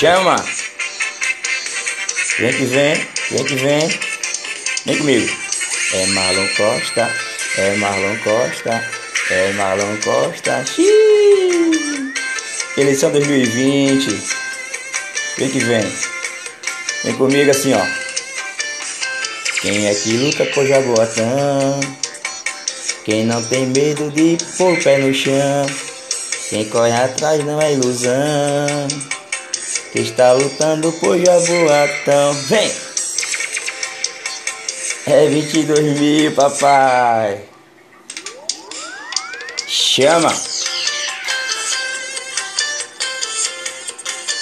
Chama! Vem que vem, vem que vem. Vem comigo. É Marlon Costa, é Marlon Costa, é Marlon Costa. Xiii. Eleição 2020. Vem que vem. Vem comigo assim, ó. Quem é que luta por Jaboatão? Quem não tem medo de pôr o pé no chão? Quem corre atrás não é ilusão. Quem está lutando por Jaboatão? Vem! É 22 mil, papai! Chama!